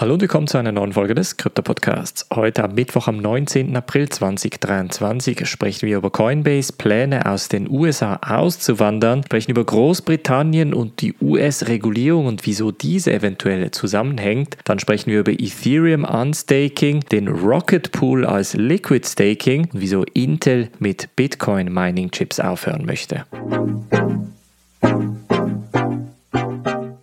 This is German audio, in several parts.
Hallo und willkommen zu einer neuen Folge des Krypto-Podcasts. Heute am Mittwoch, am 19. April 2023, sprechen wir über Coinbase, Pläne aus den USA auszuwandern, sprechen über Großbritannien und die US-Regulierung und wieso diese eventuell zusammenhängt. Dann sprechen wir über Ethereum Unstaking, den Rocket Pool als Liquid Staking und wieso Intel mit Bitcoin Mining Chips aufhören möchte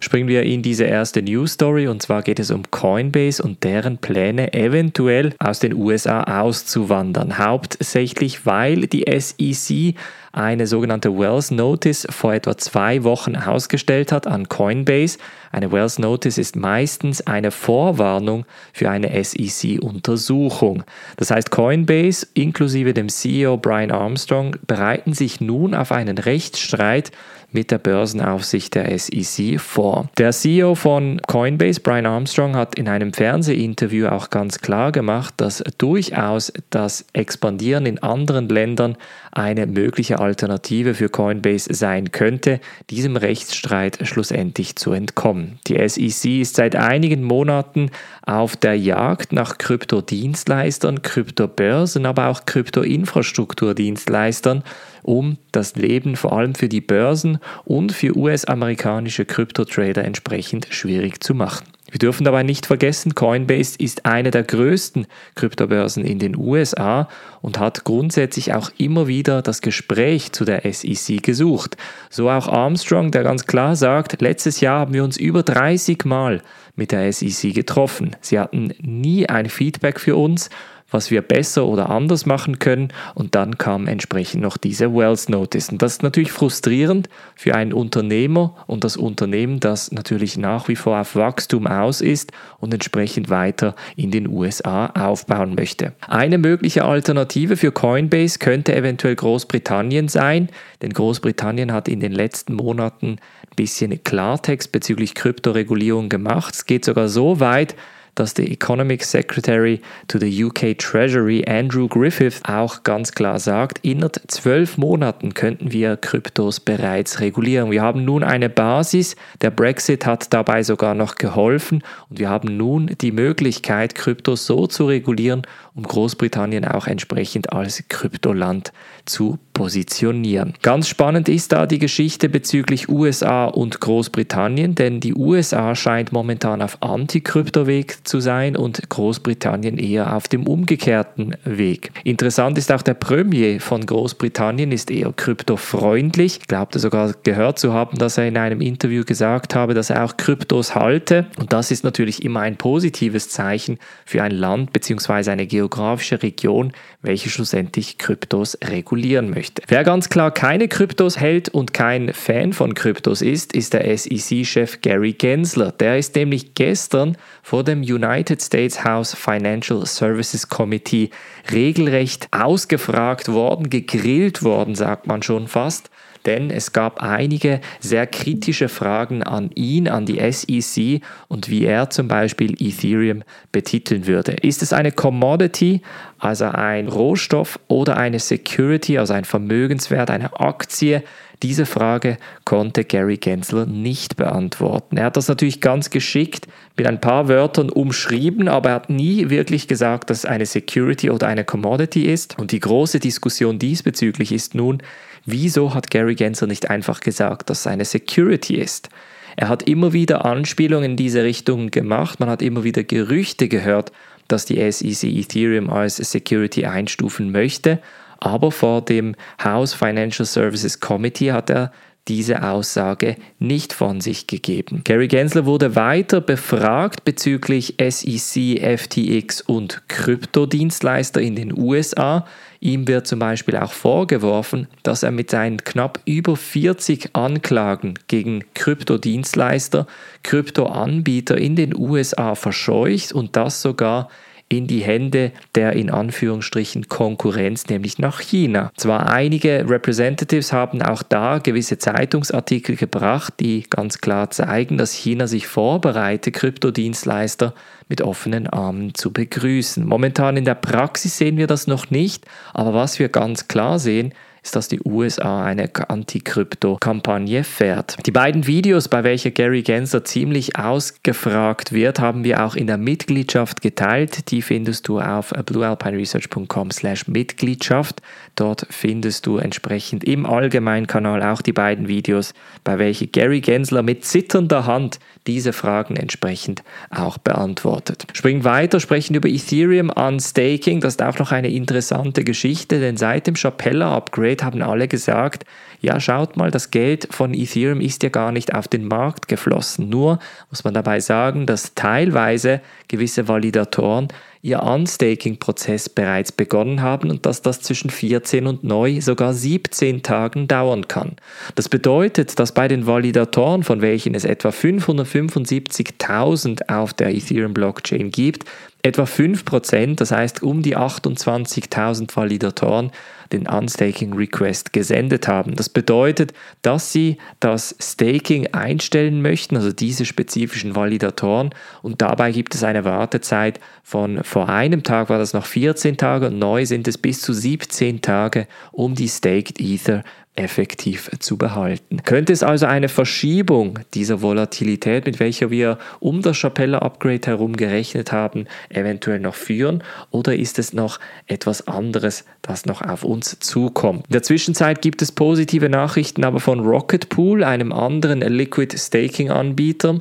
springen wir in diese erste News Story und zwar geht es um Coinbase und deren Pläne eventuell aus den USA auszuwandern. Hauptsächlich, weil die SEC eine sogenannte Wells Notice vor etwa zwei Wochen ausgestellt hat an Coinbase. Eine Wells Notice ist meistens eine Vorwarnung für eine SEC-Untersuchung. Das heißt, Coinbase inklusive dem CEO Brian Armstrong bereiten sich nun auf einen Rechtsstreit mit der Börsenaufsicht der SEC vor. Der CEO von Coinbase, Brian Armstrong, hat in einem Fernsehinterview auch ganz klar gemacht, dass durchaus das Expandieren in anderen Ländern eine mögliche Alternative für Coinbase sein könnte, diesem Rechtsstreit schlussendlich zu entkommen. Die SEC ist seit einigen Monaten auf der Jagd nach Kryptodienstleistern, Kryptobörsen, aber auch Kryptoinfrastrukturdienstleistern, um das Leben vor allem für die Börsen und für US-amerikanische Kryptotrader entsprechend schwierig zu machen. Wir dürfen dabei nicht vergessen, Coinbase ist eine der größten Kryptobörsen in den USA und hat grundsätzlich auch immer wieder das Gespräch zu der SEC gesucht. So auch Armstrong, der ganz klar sagt, letztes Jahr haben wir uns über 30 Mal mit der SEC getroffen. Sie hatten nie ein Feedback für uns was wir besser oder anders machen können. Und dann kam entsprechend noch diese Wells Notice. Und das ist natürlich frustrierend für einen Unternehmer und das Unternehmen, das natürlich nach wie vor auf Wachstum aus ist und entsprechend weiter in den USA aufbauen möchte. Eine mögliche Alternative für Coinbase könnte eventuell Großbritannien sein, denn Großbritannien hat in den letzten Monaten ein bisschen Klartext bezüglich Kryptoregulierung gemacht. Es geht sogar so weit, dass der Economic Secretary to the UK Treasury Andrew Griffith auch ganz klar sagt, innerhalb zwölf Monaten könnten wir Kryptos bereits regulieren. Wir haben nun eine Basis, der Brexit hat dabei sogar noch geholfen und wir haben nun die Möglichkeit, Kryptos so zu regulieren, um Großbritannien auch entsprechend als Kryptoland zu positionieren. Ganz spannend ist da die Geschichte bezüglich USA und Großbritannien, denn die USA scheint momentan auf Anti-Krypto-Weg zu sein und Großbritannien eher auf dem umgekehrten Weg. Interessant ist auch der Premier von Großbritannien ist eher kryptofreundlich. Ich glaubte sogar gehört zu haben, dass er in einem Interview gesagt habe, dass er auch Kryptos halte und das ist natürlich immer ein positives Zeichen für ein Land bzw. eine geografische Region, welche schlussendlich Kryptos regulieren möchte. Wer ganz klar keine Kryptos hält und kein Fan von Kryptos ist, ist der SEC-Chef Gary Gensler. Der ist nämlich gestern vor dem United States House Financial Services Committee regelrecht ausgefragt worden, gegrillt worden, sagt man schon fast denn es gab einige sehr kritische Fragen an ihn, an die SEC und wie er zum Beispiel Ethereum betiteln würde. Ist es eine Commodity, also ein Rohstoff oder eine Security, also ein Vermögenswert, eine Aktie? Diese Frage konnte Gary Gensler nicht beantworten. Er hat das natürlich ganz geschickt mit ein paar Wörtern umschrieben, aber er hat nie wirklich gesagt, dass es eine Security oder eine Commodity ist. Und die große Diskussion diesbezüglich ist nun, wieso hat Gary Gensler nicht einfach gesagt, dass es eine Security ist? Er hat immer wieder Anspielungen in diese Richtung gemacht, man hat immer wieder Gerüchte gehört, dass die SEC Ethereum als Security einstufen möchte, aber vor dem House Financial Services Committee hat er diese Aussage nicht von sich gegeben. Gary Gensler wurde weiter befragt bezüglich SEC, FTX und Kryptodienstleister in den USA. Ihm wird zum Beispiel auch vorgeworfen, dass er mit seinen knapp über 40 Anklagen gegen Kryptodienstleister, Kryptoanbieter in den USA verscheucht und das sogar in die Hände der in Anführungsstrichen Konkurrenz, nämlich nach China. Zwar einige Representatives haben auch da gewisse Zeitungsartikel gebracht, die ganz klar zeigen, dass China sich vorbereitet, Kryptodienstleister mit offenen Armen zu begrüßen. Momentan in der Praxis sehen wir das noch nicht, aber was wir ganz klar sehen, ist, dass die USA eine Anti-Krypto-Kampagne fährt. Die beiden Videos, bei welcher Gary Gensler ziemlich ausgefragt wird, haben wir auch in der Mitgliedschaft geteilt. Die findest du auf bluealpineresearch.com slash Mitgliedschaft. Dort findest du entsprechend im Allgemeinkanal auch die beiden Videos, bei welchen Gary Gensler mit zitternder Hand diese Fragen entsprechend auch beantwortet. Springen weiter, sprechen über Ethereum Unstaking. Das ist auch noch eine interessante Geschichte, denn seit dem Chapella-Upgrade haben alle gesagt, ja, schaut mal, das Geld von Ethereum ist ja gar nicht auf den Markt geflossen. Nur muss man dabei sagen, dass teilweise gewisse Validatoren ihr Unstaking-Prozess bereits begonnen haben und dass das zwischen 14 und neu sogar 17 Tagen dauern kann. Das bedeutet, dass bei den Validatoren, von welchen es etwa 575.000 auf der Ethereum-Blockchain gibt, etwa 5%, das heißt um die 28.000 Validatoren, den Unstaking Request gesendet haben. Das bedeutet, dass sie das Staking einstellen möchten, also diese spezifischen Validatoren, und dabei gibt es eine Wartezeit von vor einem Tag war das noch 14 Tage und neu sind es bis zu 17 Tage, um die Staked Ether effektiv zu behalten. Könnte es also eine Verschiebung dieser Volatilität, mit welcher wir um das Chapella Upgrade herum gerechnet haben, eventuell noch führen oder ist es noch etwas anderes, das noch auf uns zukommt? In der Zwischenzeit gibt es positive Nachrichten aber von Rocket Pool, einem anderen Liquid Staking Anbieter,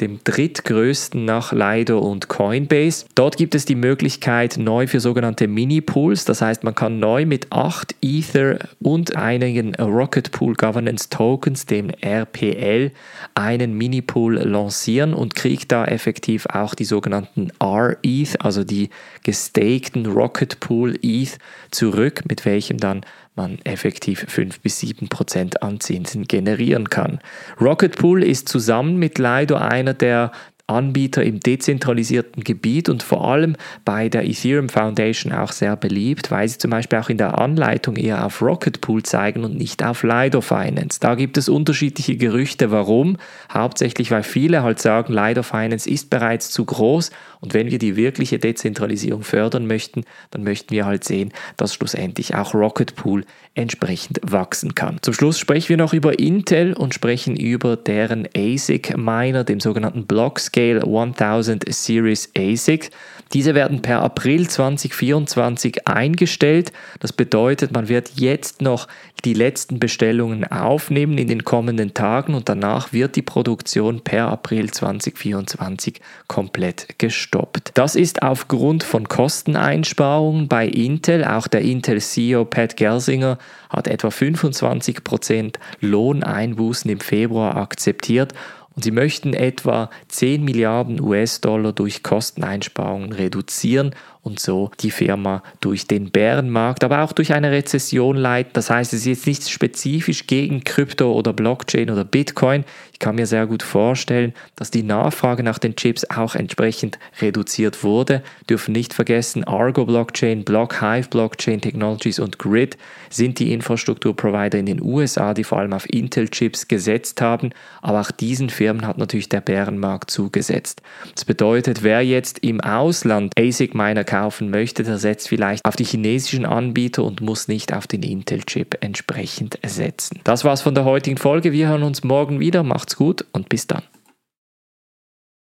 dem drittgrößten nach Lido und Coinbase. Dort gibt es die Möglichkeit neu für sogenannte Mini-Pools, das heißt man kann neu mit 8 Ether und einigen Rocket Pool Governance Tokens, dem RPL, einen Mini-Pool lancieren und kriegt da effektiv auch die sogenannten R-ETH, also die gestakten Rocket Pool ETH zurück, mit welchem dann man effektiv 5 bis 7 Prozent an Zinsen generieren kann. Rocket Pool ist zusammen mit Lido einer der Anbieter im dezentralisierten Gebiet und vor allem bei der Ethereum Foundation auch sehr beliebt, weil sie zum Beispiel auch in der Anleitung eher auf Rocket Pool zeigen und nicht auf Lido Finance. Da gibt es unterschiedliche Gerüchte, warum. Hauptsächlich, weil viele halt sagen, Lido Finance ist bereits zu groß und wenn wir die wirkliche Dezentralisierung fördern möchten, dann möchten wir halt sehen, dass schlussendlich auch Rocket Pool entsprechend wachsen kann. Zum Schluss sprechen wir noch über Intel und sprechen über deren ASIC Miner, dem sogenannten Blockscale 1000 Series ASIC. Diese werden per April 2024 eingestellt. Das bedeutet, man wird jetzt noch die letzten Bestellungen aufnehmen in den kommenden Tagen und danach wird die Produktion per April 2024 komplett gestoppt. Das ist aufgrund von Kosteneinsparungen bei Intel. Auch der Intel-CEO Pat Gelsinger hat etwa 25% Lohneinbußen im Februar akzeptiert und sie möchten etwa 10 Milliarden US-Dollar durch Kosteneinsparungen reduzieren und so die Firma durch den Bärenmarkt, aber auch durch eine Rezession leiten. Das heißt, es ist jetzt nicht spezifisch gegen Krypto oder Blockchain oder Bitcoin. Ich kann mir sehr gut vorstellen, dass die Nachfrage nach den Chips auch entsprechend reduziert wurde. Dürfen nicht vergessen, Argo Blockchain, Blockhive Blockchain Technologies und Grid sind die Infrastrukturprovider in den USA, die vor allem auf Intel-Chips gesetzt haben. Aber auch diesen Firmen hat natürlich der Bärenmarkt zugesetzt. Das bedeutet, wer jetzt im Ausland ASIC-Miner kaufen möchte, der setzt vielleicht auf die chinesischen Anbieter und muss nicht auf den Intel-Chip entsprechend setzen. Das war's von der heutigen Folge. Wir hören uns morgen wieder. Macht's gut und bis dann.